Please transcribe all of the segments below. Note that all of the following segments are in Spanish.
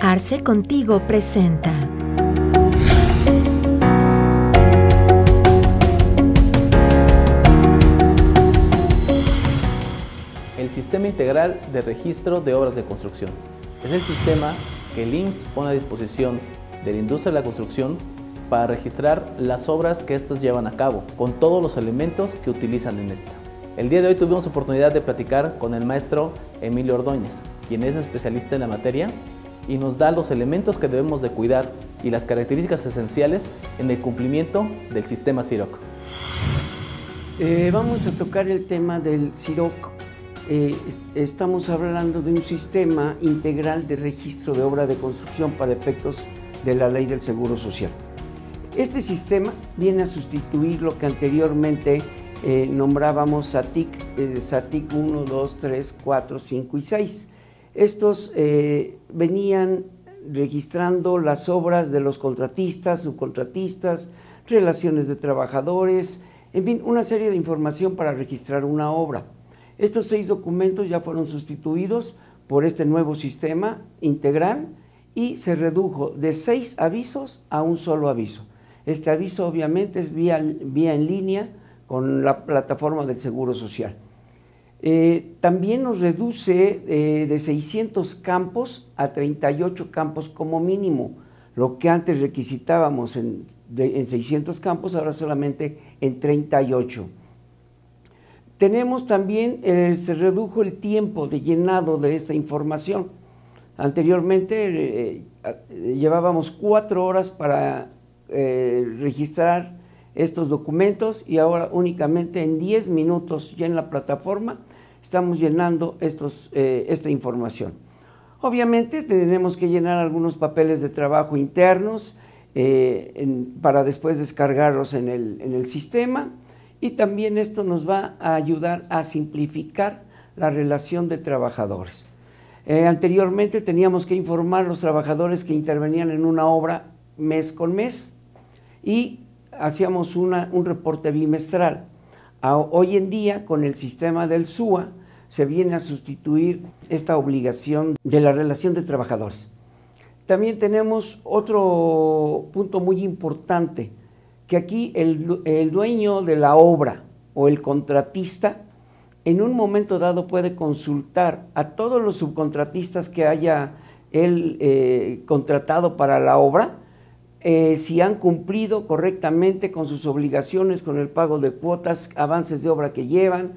Arce Contigo presenta. El Sistema Integral de Registro de Obras de Construcción. Es el sistema que el IMSS pone a disposición de la industria de la construcción para registrar las obras que éstas llevan a cabo, con todos los elementos que utilizan en esta. El día de hoy tuvimos oportunidad de platicar con el maestro Emilio Ordóñez, quien es especialista en la materia y nos da los elementos que debemos de cuidar y las características esenciales en el cumplimiento del sistema CIROC. Eh, vamos a tocar el tema del CIROC. Eh, estamos hablando de un sistema integral de registro de obra de construcción para efectos de la ley del Seguro Social. Este sistema viene a sustituir lo que anteriormente eh, nombrábamos SATIC, SATIC 1, 2, 3, 4, 5 y 6. Estos eh, venían registrando las obras de los contratistas, subcontratistas, relaciones de trabajadores, en fin, una serie de información para registrar una obra. Estos seis documentos ya fueron sustituidos por este nuevo sistema integral y se redujo de seis avisos a un solo aviso. Este aviso obviamente es vía, vía en línea con la plataforma del Seguro Social. Eh, también nos reduce eh, de 600 campos a 38 campos como mínimo. Lo que antes requisitábamos en, 600 campos, ahora solamente en 38. Tenemos también, eh, se redujo el tiempo de llenado de esta información. Anteriormente llevábamos cuatro horas para registrar estos documentos y ahora únicamente en 10 minutos ya en la plataforma estamos llenando estos, eh, esta información. Obviamente tenemos que llenar algunos papeles de trabajo internos eh, para después descargarlos en el, en el sistema y también esto nos va a ayudar a simplificar la relación de trabajadores. Eh, anteriormente teníamos que informar a los trabajadores que intervenían en una obra mes con mes y hacíamos un reporte bimestral. Hoy en día, con el sistema del SUA, se viene a sustituir esta obligación de la relación de trabajadores. También tenemos otro punto muy importante, que aquí el, dueño de la obra o el contratista en un momento dado puede consultar a todos los subcontratistas que haya él eh, contratado para la obra eh, si han cumplido correctamente con sus obligaciones, con el pago de cuotas, avances de obra que llevan,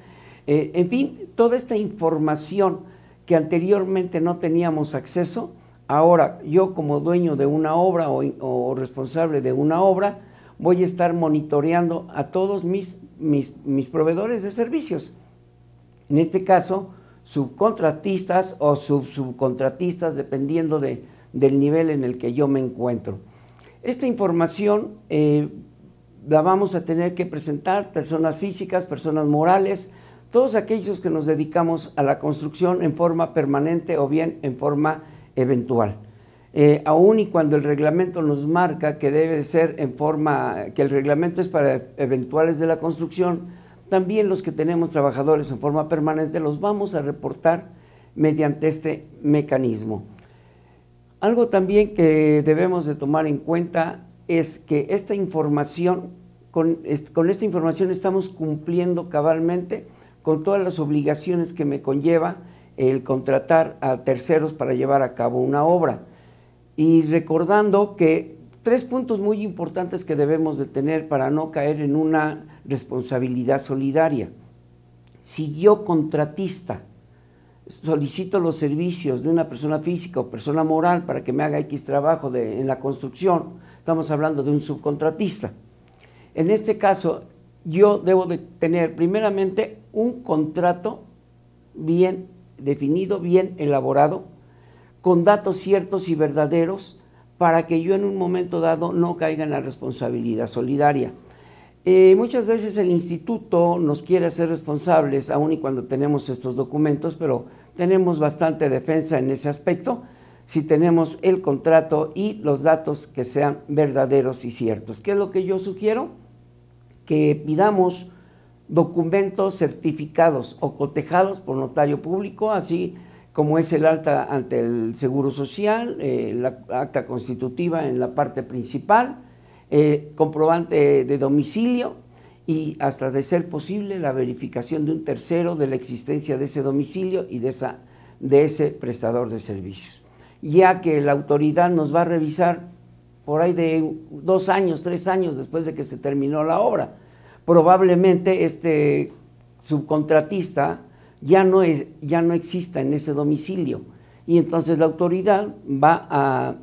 eh, en fin, toda esta información que anteriormente no teníamos acceso, ahora yo como dueño de una obra o, responsable de una obra, voy a estar monitoreando a todos mis, mis, proveedores de servicios. En este caso, subcontratistas o subcontratistas, dependiendo de, del nivel en el que yo me encuentro. Esta información eh, la vamos a tener que presentar personas físicas, personas morales, todos aquellos que nos dedicamos a la construcción en forma permanente o bien en forma eventual. Eh, aún y cuando el reglamento nos marca que debe ser en forma, que el reglamento es para eventuales de la construcción, también los que tenemos trabajadores en forma permanente los vamos a reportar mediante este mecanismo. Algo también que debemos de tomar en cuenta es que esta información, con, esta información estamos cumpliendo cabalmente con todas las obligaciones que me conlleva el contratar a terceros para llevar a cabo una obra. Y recordando que tres puntos muy importantes que debemos de tener para no caer en una responsabilidad solidaria. Si yo contratista solicito los servicios de una persona física o persona moral para que me haga X trabajo en la construcción, estamos hablando de un subcontratista. En este caso, yo debo de tener primeramente un contrato bien definido, bien elaborado, con datos ciertos y verdaderos, para que yo en un momento dado no caiga en la responsabilidad solidaria. Eh, muchas veces el instituto nos quiere hacer responsables, aun y cuando tenemos estos documentos, pero tenemos bastante defensa en ese aspecto si tenemos el contrato y los datos que sean verdaderos y ciertos. ¿Qué es lo que yo sugiero? Que pidamos documentos certificados o cotejados por notario público, así como es el alta ante el Seguro Social, eh, la acta constitutiva en la parte principal, eh, comprobante de domicilio y hasta de ser posible la verificación de un tercero de la existencia de ese domicilio y de, esa, de ese prestador de servicios. Ya que la autoridad nos va a revisar por ahí de dos años, tres años después de que se terminó la obra. Probablemente este subcontratista ya no, es, ya no exista en ese domicilio y entonces la autoridad va a,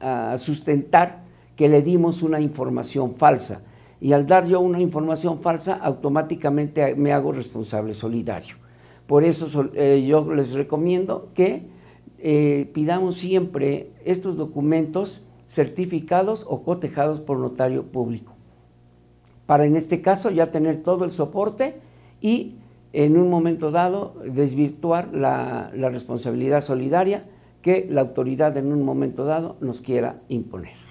a sustentar que le dimos una información falsa y al dar yo una información falsa automáticamente me hago responsable solidario. Por eso eh, yo les recomiendo que eh, pidamos siempre estos documentos certificados o cotejados por notario público, para en este caso ya tener todo el soporte y en un momento dado desvirtuar la, la responsabilidad solidaria que la autoridad en un momento dado nos quiera imponer.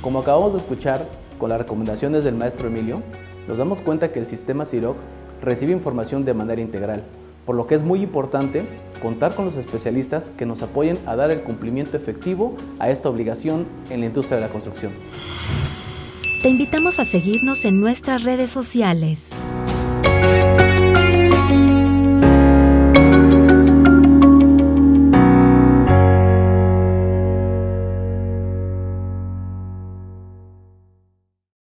Como acabamos de escuchar, con las recomendaciones del maestro Emilio, nos damos cuenta que el sistema CIROC recibe información de manera integral, por lo que es muy importante contar con los especialistas que nos apoyen a dar el cumplimiento efectivo a esta obligación en la industria de la construcción. Te invitamos a seguirnos en nuestras redes sociales.